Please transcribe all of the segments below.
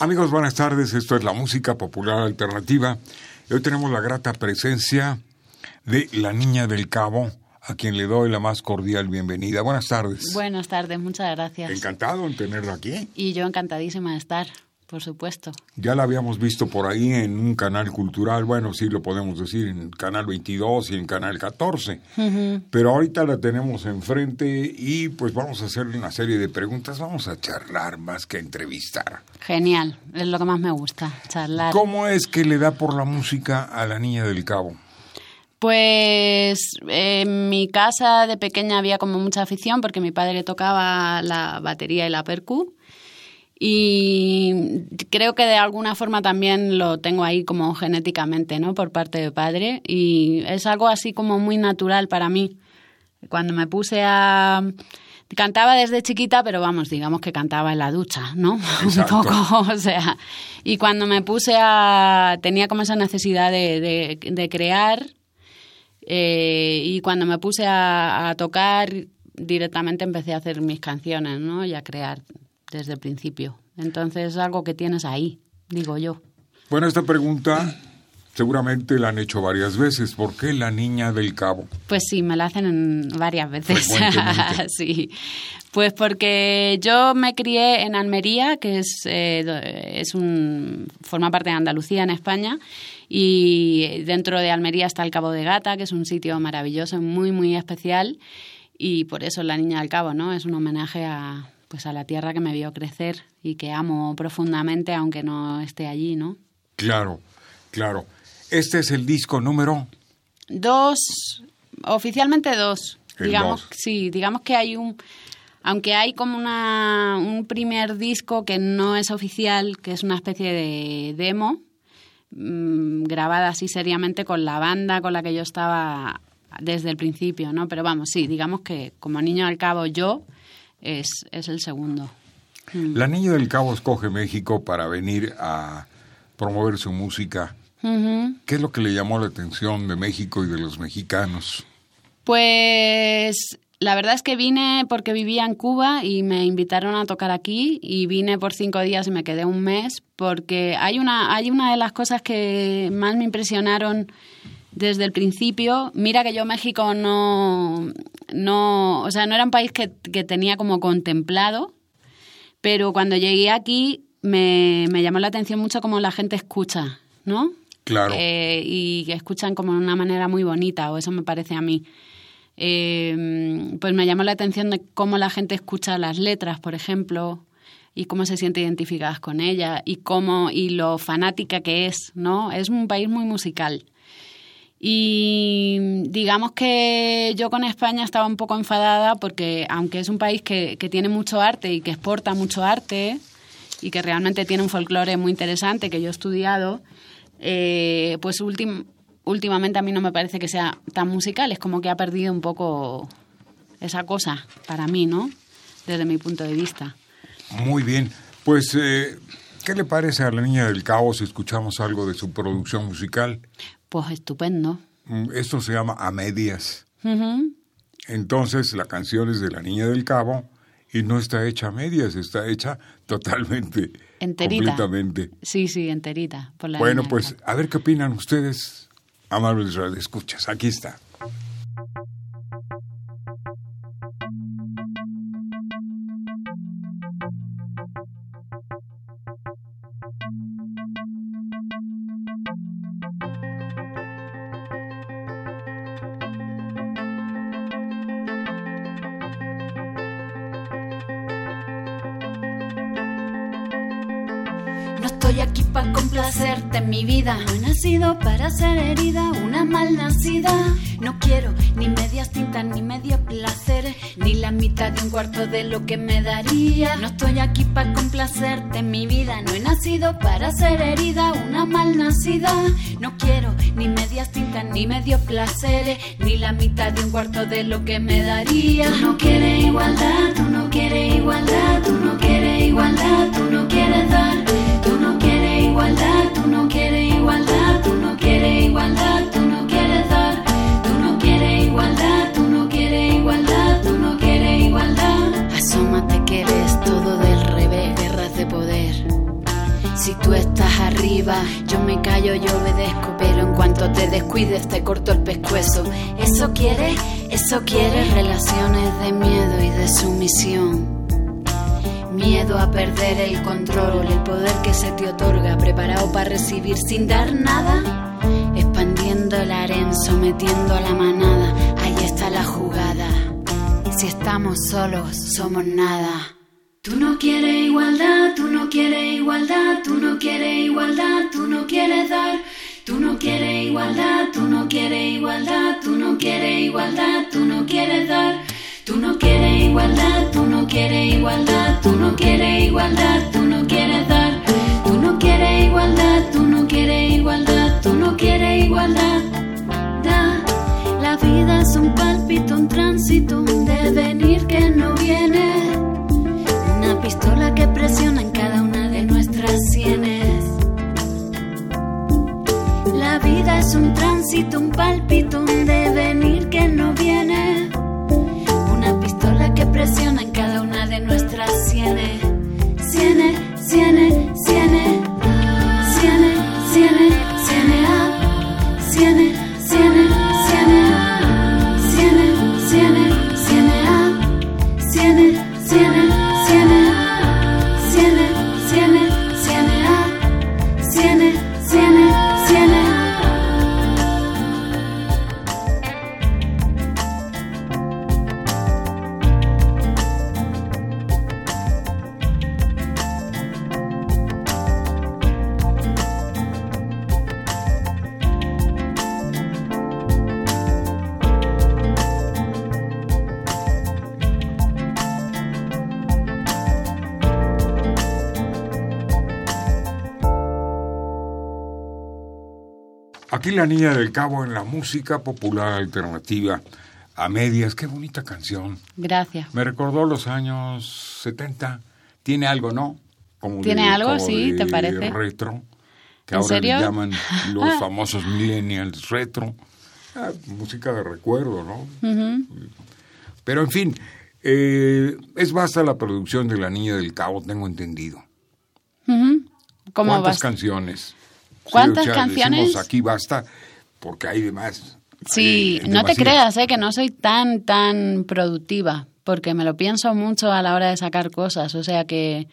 Amigos, buenas tardes. Esto es la música popular alternativa. Hoy tenemos la grata presencia de la Niña del Cabo, a quien le doy la más cordial bienvenida. Buenas tardes. Buenas tardes, muchas gracias. Encantado en tenerla aquí. Y yo encantadísima de estar por supuesto. Ya la habíamos visto por ahí en un canal cultural, bueno, sí lo podemos decir, en Canal 22 y en Canal 14. Pero ahorita la tenemos enfrente y pues vamos a hacerle una serie de preguntas, vamos a charlar más que entrevistar. Genial, es lo que más me gusta, charlar. ¿Cómo es que le da por la música a la Niña del Cabo? Pues en mi casa de pequeña había como mucha afición porque mi padre tocaba la batería y la percu y creo que de alguna forma también lo tengo ahí como genéticamente, ¿no? Por parte de padre y es algo así como muy natural para mí. Cuando me puse a cantaba desde chiquita, pero vamos, digamos que cantaba en la ducha, ¿no? Un poco, o sea, y cuando me puse a tenía como esa necesidad de, de, crear eh, y cuando me puse a, a tocar directamente empecé a hacer mis canciones, ¿no? Y a crear desde el principio. Entonces es algo que tienes ahí, digo yo. Bueno, esta pregunta seguramente la han hecho varias veces. ¿Por qué la niña del cabo? Pues sí, me la hacen varias veces. sí. Pues porque yo me crié en Almería, que es, eh, es un, forma parte de Andalucía en España, y dentro de Almería está el Cabo de Gata, que es un sitio maravilloso, muy, muy especial, y por eso la Niña del Cabo, ¿no? Es un homenaje a, pues a la tierra que me vio crecer y que amo profundamente aunque no esté allí, ¿no? Claro, claro. Este es el disco número dos, oficialmente dos. digamos, sí, digamos que hay un aunque hay como una, un primer disco que no es oficial, que es una especie de demo, mmm, grabada así seriamente con la banda con la que yo estaba desde el principio, ¿no? Pero vamos, sí, digamos que como niño al cabo yo es, es el segundo. Mm. La Niña del Cabo escoge México para venir a promover su música. ¿Qué es lo que le llamó la atención de México y de los mexicanos? Pues la verdad es que vine porque vivía en Cuba y me invitaron a tocar aquí y vine por cinco días y me quedé un mes porque hay una, hay una de las cosas que más me impresionaron desde el principio. Mira que yo México no, no, o sea, no era un país que, tenía como contemplado, pero cuando llegué aquí me, llamó la atención mucho cómo la gente escucha, ¿no? Claro. Eh, y que escuchan como de una manera muy bonita, o eso me parece a mí. Eh, pues me llamó la atención de cómo la gente escucha las letras, por ejemplo, y cómo se siente identificada con ella y cómo y lo fanática que es, ¿no? Es un país muy musical. Y digamos que yo con España estaba un poco enfadada porque aunque es un país que, tiene mucho arte y que exporta mucho arte y que realmente tiene un folclore muy interesante que yo he estudiado, eh, pues últimamente a mí no me parece que sea tan musical, es como que ha perdido un poco esa cosa para mí, ¿no? Desde mi punto de vista. Muy bien, pues... Eh, ¿Qué le parece a la Niña del Cabo si escuchamos algo de su producción musical? Pues estupendo. Mm, esto se llama A Medias. Entonces la canción es de La Niña del Cabo y no está hecha a medias, está hecha totalmente, enterita. completamente. Sí, sí, enterita. bueno, pues a ver qué opinan ustedes, amables escuchas. Aquí está. Mi vida. No he nacido para ser herida, una mal nacida. No quiero ni medias tintas, ni medios placeres, ni la mitad de un cuarto de lo que me daría. No estoy aquí para complacerte mi vida. No he nacido para ser herida, una mal nacida. No quiero ni medias tintas, ni medios placeres, ni la mitad de un cuarto de lo que me daría. Tú no quieres igualdad, tú no quieres igualdad, tú no quieres igualdad, tú no quieres dar. Quieres igualdad, tú no quieres igualdad, tú no quieres igualdad, tú no quieres dar. Tú no quieres igualdad, tú no quieres igualdad, tú no quieres igualdad. Asómate que eres todo del revés, guerras de poder. Si tú estás arriba, yo me callo, yo obedezco, pero en cuanto te descuides te corto el pescuezo. Eso quiere, eso quiere relaciones de miedo y de sumisión. Miedo a perder el control, el poder que se te otorga, preparado para recibir sin dar nada. Expandiendo el harén, sometiendo a la manada, ahí está la jugada. Si estamos solos, somos nada. Tú no quieres igualdad, tú no quieres igualdad, tú no quieres igualdad, tú no quieres dar. Tú no quieres igualdad, tú no quieres igualdad, tú no quieres igualdad, tú no quieres dar. Tú no quieres igualdad, tú no quieres igualdad, tú no quieres igualdad, tú no quieres dar. Tú no quieres igualdad, tú no quieres igualdad, tú no quieres igualdad. Da. La vida es un palpito, un tránsito, un devenir que no viene. Una pistola que presiona en cada una de nuestras sienes. La vida es un tránsito, un palpito, presiona en cada una de nuestras sienes. Sienes, sienes. Aquí la niña del cabo en la música popular alternativa a medias. Qué bonita canción. Gracias. Me recordó los años 70. Tiene algo, ¿no? Como ¿Tiene algo? Sí, ¿te de parece? Retro. Que ¿En ahora serio? le llaman los famosos millennials retro. Ah, música de recuerdo, ¿no? Pero en fin, eh, es basta la producción de La Niña del Cabo, tengo entendido. Ujú. ¿Cómo ¿Cuántas vas? canciones? Sí, ¿Cuántas o sea, canciones? aquí basta porque hay demás. Sí, Hay no te creas, ¿eh? que no soy tan, tan productiva, porque me lo pienso mucho a la hora de sacar cosas. O sea que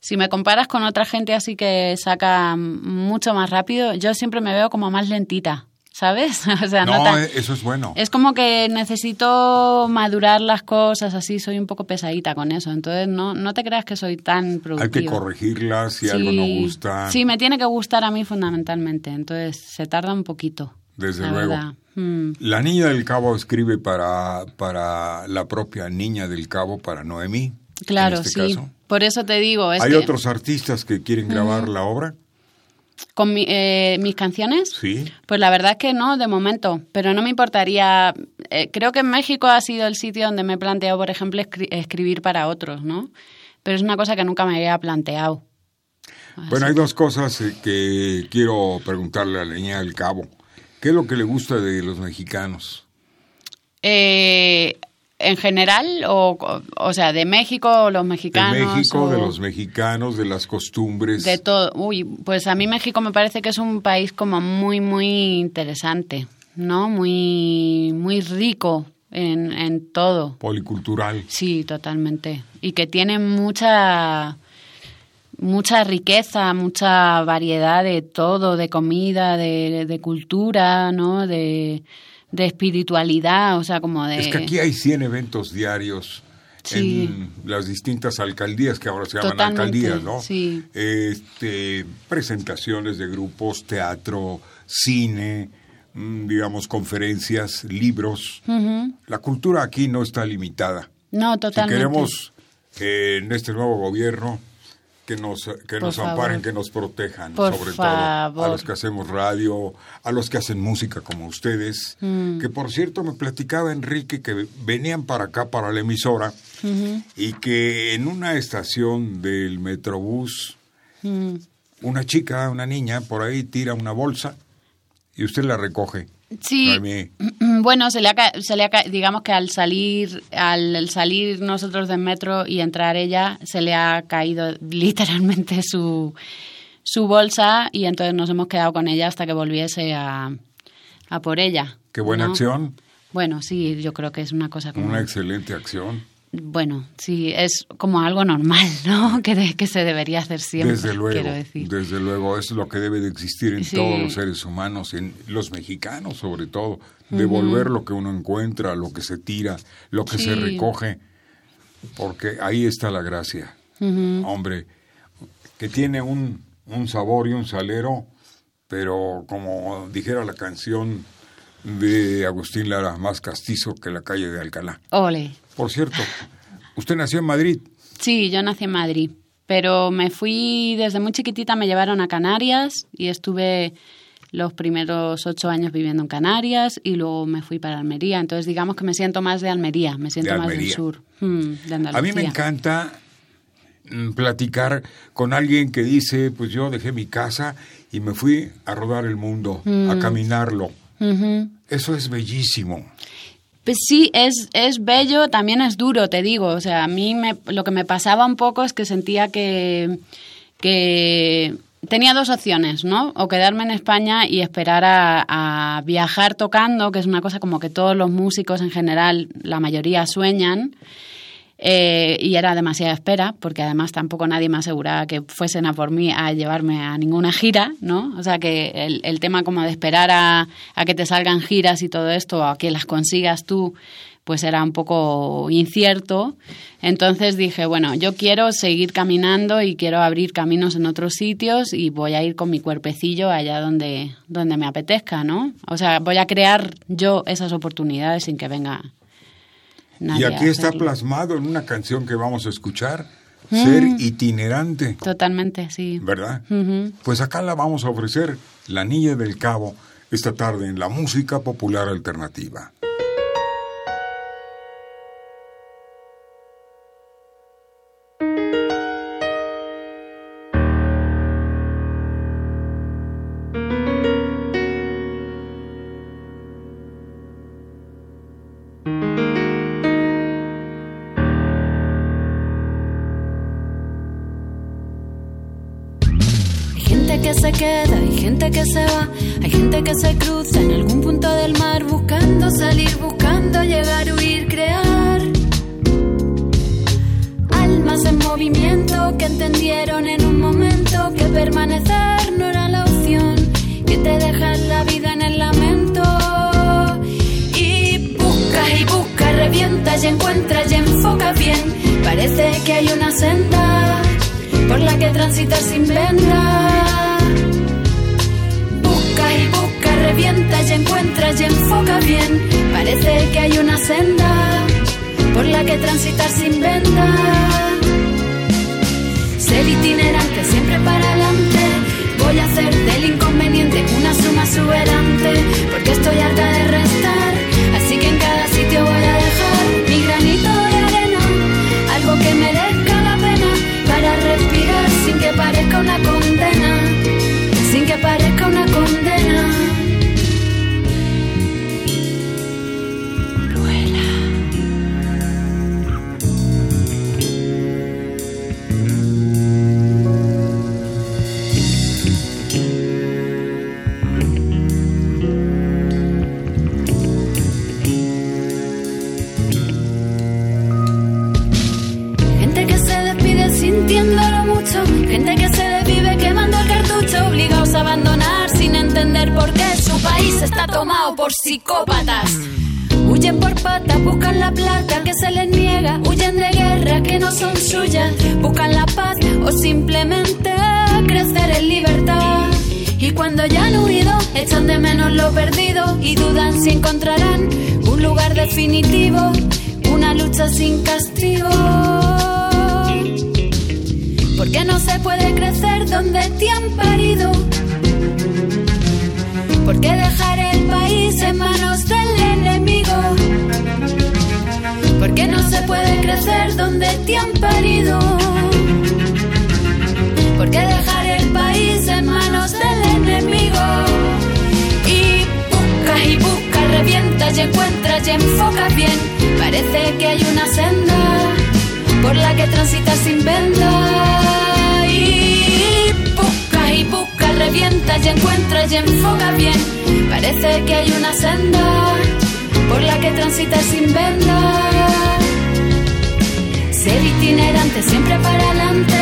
si me comparas con otra gente así que saca mucho más rápido, yo siempre me veo como más lentita, ¿sabes? O sea, no, No, tan- eso es bueno. Es como que necesito madurar las cosas, así soy un poco pesadita con eso. Entonces no, no te creas que soy tan productiva. Hay que corregirlas si algo no Sí. gusta. Sí, me tiene que gustar a mí fundamentalmente. Entonces se tarda un poquito. Desde la luego. verdad. Mm. La Niña del Cabo escribe para, para la propia Niña del Cabo, para Noemí. Claro, en este sí. caso. Por eso te digo, es ¿Hay que otros artistas que quieren grabar la obra? Con mi- eh, mis canciones, Sí. pues la verdad es que no, de momento, pero no me importaría. eh, creo que en México ha sido el sitio donde me he planteado, por ejemplo, escri- escribir para otros, ¿no? Pero es una cosa que nunca me había planteado. Bueno, hay dos cosas eh, que quiero preguntarle a la Niña del Cabo. ¿Qué es lo que le gusta de los mexicanos? Eh, en general, o, o sea, de México, los De mexicanos. México, de o- los mexicanos, de las costumbres. De todo. Uy, pues a mí México me parece que es un país como muy, muy interesante, ¿no? Muy, muy rico en, en todo. policultural. Sí, totalmente. Y que tiene mucha mucha riqueza, mucha variedad de todo, de comida, de, de cultura, ¿no? De, de espiritualidad, o sea, como de... Es que aquí hay 100 eventos diarios en las distintas alcaldías que ahora se llaman alcaldías, ¿no? Sí. Este, presentaciones de grupos, teatro, cine, mm, digamos, conferencias, libros. La cultura aquí no está limitada. No, totalmente. Si queremos eh, en este nuevo gobierno que nos, que nos amparen, que nos protejan, sobre todo a los que hacemos radio, a los que hacen música como ustedes, mm. que por cierto me platicaba Enrique que venían para acá, para la emisora, y que en una estación del Metrobús, mm. una chica, una niña, por ahí tira una bolsa y usted la recoge. Sí. Bueno, se le, ha, se le digamos que al salir, al salir nosotros del metro y entrar ella, se le ha caído literalmente su, su bolsa y entonces nos hemos quedado con ella hasta que volviese a, a por ella. Qué buena acción. Bueno, sí, yo creo que es una cosa como... Una excelente acción bueno, sí, es como algo normal, ¿no? Que, que se debería hacer siempre. Desde luego, desde luego, es lo que debe de existir en todos los seres humanos, en los mexicanos sobre todo, devolver lo que uno encuentra, lo que se tira, lo que se recoge, porque ahí está la gracia. Hombre, que tiene un, un sabor y un salero, pero como dijera la canción de Agustín Lara, más castizo que la calle de Alcalá. Ole. Por cierto, ¿usted nació en Madrid? Sí, yo nací en Madrid, pero me fui desde muy chiquitita, me llevaron a Canarias y estuve los primeros ocho años viviendo en Canarias y luego me fui para Almería. Entonces, digamos que me siento más de Almería, me siento más del sur, hmm, A mí me encanta mm, platicar con alguien que dice, pues yo dejé mi casa y me fui a rodar el mundo, a hmm. caminarlo. Eso es bellísimo. Pues sí, es, es bello, también es duro, te digo. O sea, a mí me, lo que me pasaba un poco es que sentía que, que tenía dos opciones, ¿no? O quedarme en España y esperar a, viajar tocando, que es una cosa como que todos los músicos en general, la mayoría sueñan. Eh, y era demasiada espera, porque además tampoco nadie me aseguraba que fuesen a por mí a llevarme a ninguna gira, ¿no? O sea que el, el tema como de esperar a, a, que te salgan giras y todo esto, a que las consigas tú, pues era un poco incierto. Entonces dije, bueno, yo quiero seguir caminando y quiero abrir caminos en otros sitios y voy a ir con mi cuerpecillo allá donde, donde me apetezca, ¿no? O sea, voy a crear yo esas oportunidades sin que venga y aquí está plasmado en una canción que vamos a escuchar, mm. ser itinerante. Totalmente, sí. ¿Verdad? Pues acá la vamos a ofrecer, La Niña del Cabo, esta tarde en la música popular alternativa. Que se va, hay gente que se cruza en algún punto del mar buscando salir, buscando llegar, huir, crear. Almas en movimiento que entendieron en un momento que permanecer no era la opción, que te dejan la vida en el lamento. Y buscas y buscas, revientas y encuentras y enfocas bien. Parece que hay una senda por la que transitar sin venda Que hay una senda por la que transitar sin venda. Ser itinerante, siempre para adelante. Voy a hacer del inconveniente una suma exuberante, porque estoy harta de restar. Así que en cada sitio voy a dejar mi granito de arena, algo que merezca la pena para respirar sin que parezca una condena, por psicópatas. Huyen por patas, buscan la plata que se les niega, huyen de guerra vida que no son suyas, buscan la paz o simplemente crecer en libertad. Y cuando ya han huido, echan de menos lo perdido y dudan si encontrarán un lugar definitivo, una lucha sin castigo. Porque no se puede crecer donde te han parido. Porque dejar el país en manos del enemigo. Porque no se puede crecer donde te han parido. Porque dejar el país en manos del enemigo. Y buscas y buscas, revientas y encuentras y enfocas bien. Parece que hay una senda por la que transitas sin venda. Y encuentras y enfocas bien. Parece que hay una senda por la que transitas sin venda. Ser itinerante, siempre para adelante.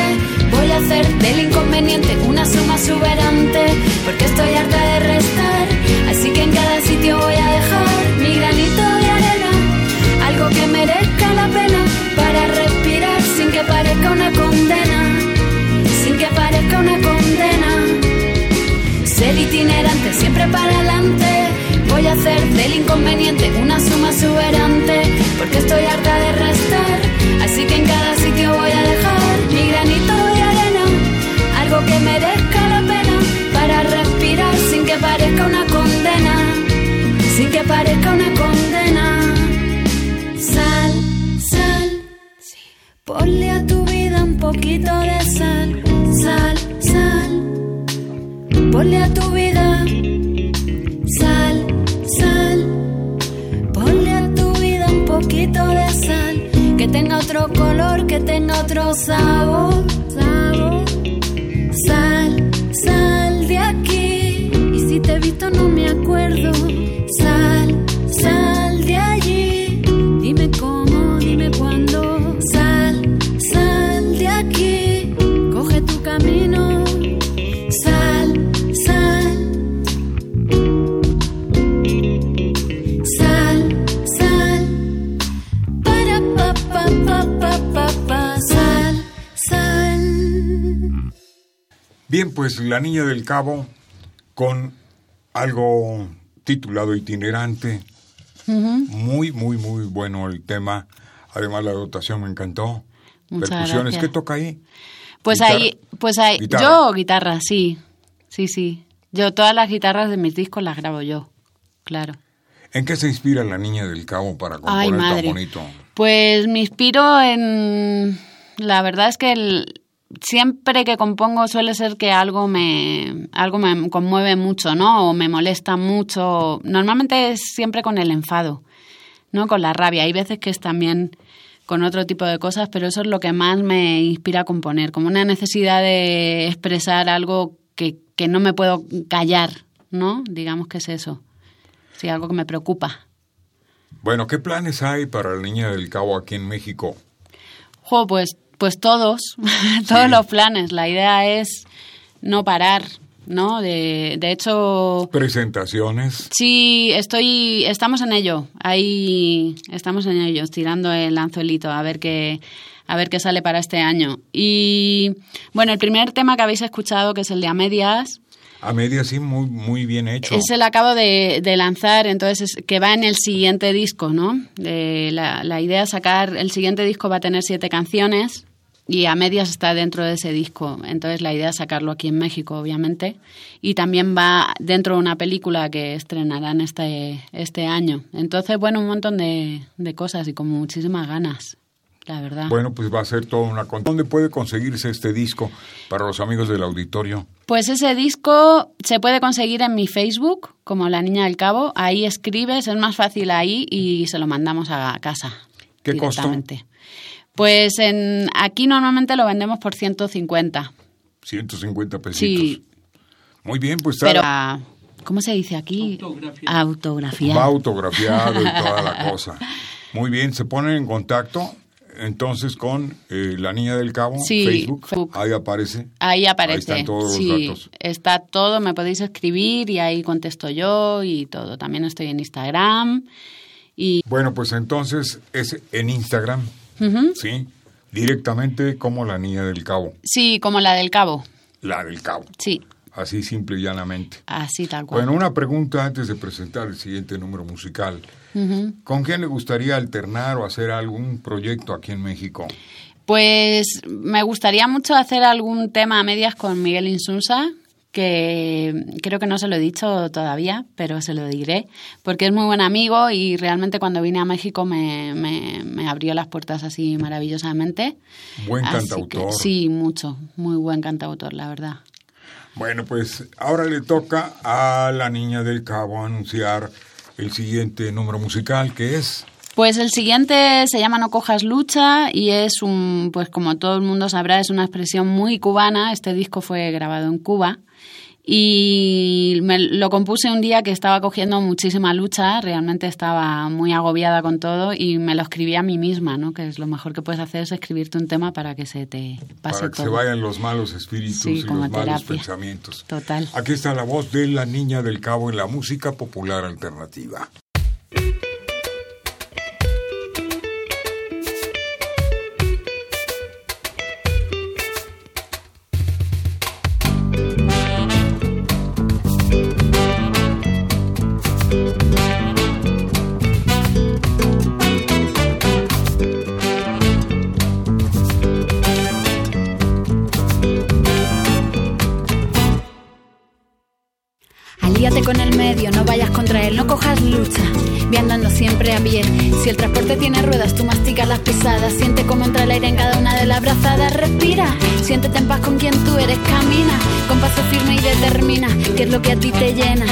Voy a hacer del inconveniente una suma exuberante. Porque estoy harta de restar. Así que en cada sitio voy a dejar mi granito de arena. Algo que merezca la pena para respirar sin que parezca una condena. Sin que parezca una condena. Ser itinerante, siempre para adelante. Voy a hacer del inconveniente una suma exuberante. Porque estoy harta de restar. Así que en cada sitio voy a dejar mi granito de arena. Algo que merezca la pena para respirar sin que parezca una condena. Sin que parezca una condena. Sal, sal. Ponle a tu vida un poquito de Ponle a tu vida sal, sal. Ponle a tu vida un poquito de sal. Que tenga otro color, que tenga otro sabor, pues La Niña del Cabo con algo titulado Itinerante. Muy, muy, muy bueno el tema. Además, la dotación me encantó. Muchas Percusiones, gracias. ¿qué toca ahí? Pues Guitarra. ahí, pues ahí, Guitarra. yo guitarra, sí, sí, sí. Yo todas las guitarras de mis discos las grabo yo, claro. ¿En qué se inspira La Niña del Cabo para Ay, componer tan madre. bonito? Pues me inspiro en... La verdad es que el- siempre que compongo suele ser que algo me, algo me conmueve mucho, ¿no? O me molesta mucho. Normalmente es siempre con el enfado, ¿no? Con la rabia. Hay veces que es también con otro tipo de cosas, pero eso es lo que más me inspira a componer, como una necesidad de expresar algo que, que no me puedo callar, ¿no? Digamos que es eso. Sí, algo que me preocupa. Bueno, ¿qué planes hay para La Niña del Cabo aquí en México? Jo, pues, pues todos, todos Sí. los planes. La idea es no parar, ¿no? De, de hecho, Presentaciones. sí, estoy, estamos en ello. Ahí estamos en ello, tirando el anzuelito a ver qué, a ver qué sale para este año. Y bueno, el primer tema que habéis escuchado, que es el de a medias, A media sí, muy, muy bien hecho. Es el acabo de, lanzar, entonces es- que va en el siguiente disco, ¿no? La, la idea es sacar, el siguiente disco va a tener siete canciones y a medias está dentro de ese disco. Entonces la idea es sacarlo aquí en México, obviamente. Y también va dentro de una película que estrenarán este, este año. Entonces, bueno, un montón de, de cosas y con muchísimas ganas, la verdad. Bueno, pues va a ser toda una... ¿Dónde puede conseguirse este disco para los amigos del auditorio? Pues ese disco se puede conseguir en mi Facebook, como La Niña del Cabo. Ahí escribes, es más fácil ahí y se lo mandamos a casa. ¿Qué costo? Pues en, aquí normalmente lo vendemos por 150. 150 pesitos. Sí, Muy bien, pues pero... está- ah, ¿Cómo se dice aquí? Autografiado. Autografiado. va autografiado y toda la cosa. Muy bien, se ponen en contacto entonces con eh, La Niña del Cabo, Sí, Facebook. Facebook. Ahí aparece. Ahí aparece. Ahí están todos los datos. está todo, me podéis escribir y ahí contesto yo y todo. También estoy en Instagram y Bueno, pues entonces es en Instagram. ¿sí? Directamente como la niña del cabo. Sí, como la del cabo. La del cabo. Sí, Así simple y llanamente. así tal cual. Bueno, una pregunta antes de presentar el siguiente número musical. ¿Con quién le gustaría alternar o hacer algún proyecto aquí en México? Pues me gustaría mucho hacer algún tema a medias con Miguel Insunza, que creo que no se lo he dicho todavía, pero se lo diré, porque es muy buen amigo y realmente cuando vine a México me, me- me abrió las puertas así maravillosamente. Buen Así cantautor. que sí, mucho, muy buen cantautor, la verdad. Bueno, pues ahora le toca a la niña del cabo anunciar el siguiente número musical que es... Pues el siguiente se llama No cojas lucha y es un, pues como todo el mundo sabrá, es una expresión muy cubana. Este disco fue grabado en Cuba y me lo compuse un día que estaba cogiendo muchísima lucha, realmente estaba muy agobiada con todo y me lo escribí a mí misma, ¿no? Que es lo mejor que puedes hacer es escribirte un tema para que se te pase para que todo. se vayan los malos espíritus Sí, y los malos pensamientos. Total. Aquí está la voz de la niña del cabo en la música popular alternativa. No cojas lucha. Andando siempre a pie. Si el transporte tiene ruedas, tú masticas las pisadas. Siente cómo entra el aire en cada una de las brazadas. Respira, siéntete en paz con quien tú eres. Camina con paso firme y determina. ¿Qué es lo que a ti te llena?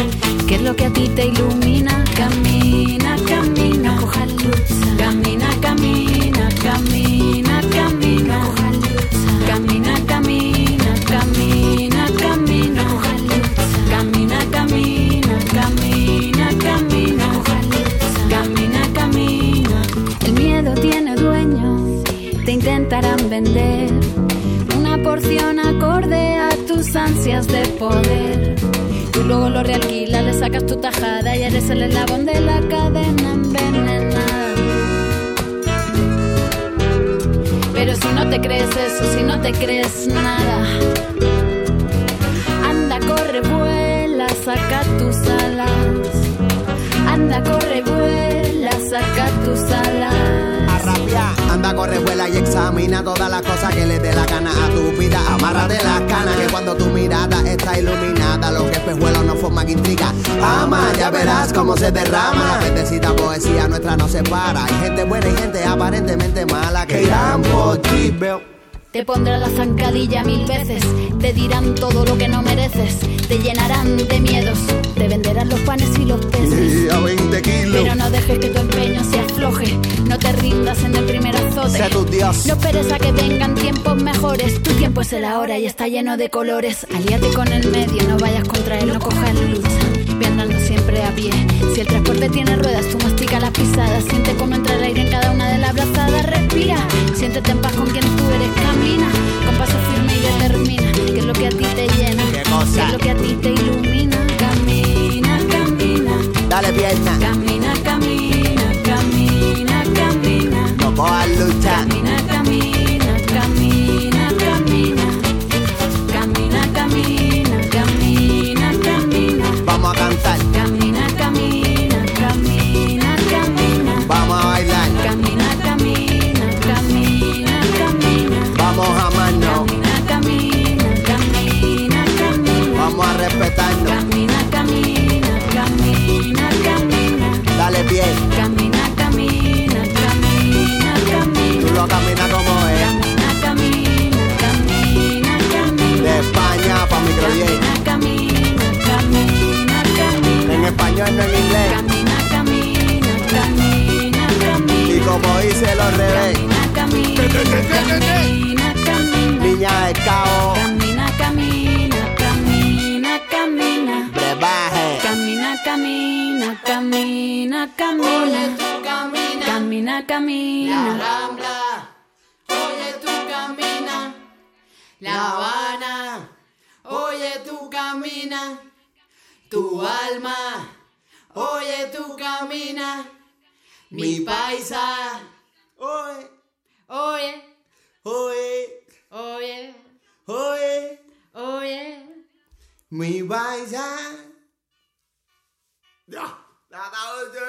¿Qué es lo que a ti te ilumina? Camina, camina, no cojas lucha. Camina, camina, camina, camina. Ansias de poder. Tú luego lo realquilas, le sacas tu tajada y eres el eslabón de la cadena envenenada. Pero si no te crees eso, si no te crees nada, Anda, corre, vuela, saca tus alas. Anda, corre, vuela, saca tus alas. Anda, corre, vuela y examina todas las cosas que le dé la gana a tu vida. Amárrate las canas, que cuando tu mirada está iluminada, los espejuelos no forman intriga. Ama, ya verás cómo se derrama. La bendecida poesía nuestra no se para. Hay gente buena y gente aparentemente mala que irán por ti. Te pondrán la zancadilla mil veces, te dirán todo lo que no mereces, te llenarán de miedos, te venderán los panes y los peces. Y a 20 kilos. Pero no dejes que tu empeño se afloje, no te rindas en el primer azote. Sé tu Dios. No esperes a que vengan tiempos mejores, tu tiempo es el ahora y está lleno de colores. Alíate con el medio, no vayas contra él, no cojas lucha. Ve andando siempre a pie. Si el transporte tiene ruedas, tú mastica las pisadas. Siente cómo entra el aire en cada una de las brazadas. Respira, siéntete en paz con quien tú eres. Camina, con paso firme y determina. ¿Qué es lo que a ti te llena? ¿Qué cosa? ¿Qué es lo que a ti te ilumina? Camina, camina. Dale pierna, camina, como dice los revés, Camina, camina, camina, camina. niña de cabo, Camina, camina, camina, camina. brebaje. Camina, camina, camina, camina. Camina, camina. Oye tú camina, La Habana, oye tú camina, tu alma, oye tú camina, mi paisa, Oye, oye, Oye, Oye, oye, oye. mi paisa. Ya, nada, oye.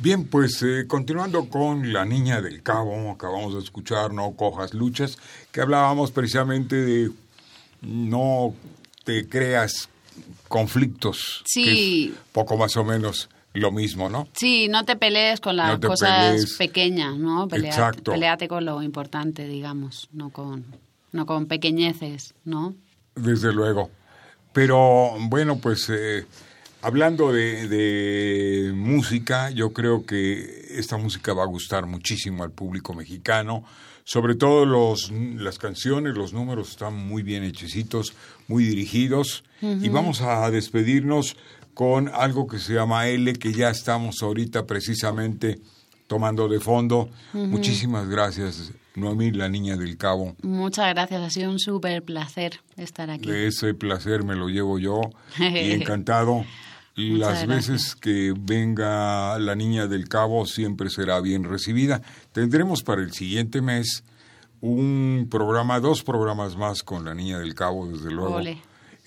Bien, pues eh, continuando con La Niña del Cabo, acabamos de escuchar No Cojas Luchas, que hablábamos precisamente de no te creas conflictos. Sí. que es poco más o menos lo mismo, ¿no? Sí, no te pelees con las No cosas pelees. pequeñas, ¿no? Peleate, Exacto. peleate con lo importante, digamos, no con, no con pequeñeces, ¿no? Desde luego. Pero bueno, pues eh, hablando de, de música, yo creo que esta música va a gustar muchísimo al público mexicano. Sobre todo los, las canciones, los números están muy bien hechecitos, muy dirigidos. Y vamos a despedirnos con algo que se llama L, que ya estamos ahorita precisamente tomando de fondo. Muchísimas gracias, Noemí, la niña del cabo. Muchas gracias, ha sido un súper placer estar aquí. De ese placer me lo llevo yo y encantado. Las veces que venga la niña del cabo siempre será bien recibida. Tendremos para el siguiente mes un programa, dos programas más con la niña del cabo, desde luego. Ole.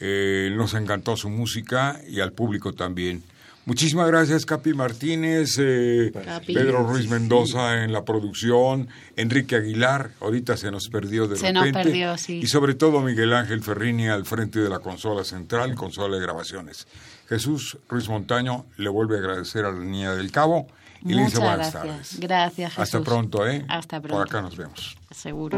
Eh, nos encantó su música y al público también. Muchísimas gracias, Capi Martínez, eh, Capi. Pedro Ruiz Mendoza en la producción, Enrique Aguilar, ahorita se nos perdió de Se nos repente. perdió, sí. Y sobre todo Miguel Ángel Ferrini al frente de la consola central, consola de grabaciones. Jesús Ruiz Montaño le vuelve a agradecer a la niña del Cabo y le dice Muchas buenas gracias. tardes. Gracias, Jesús. Hasta pronto, ¿eh? Hasta Por pronto. acá nos vemos. Seguro.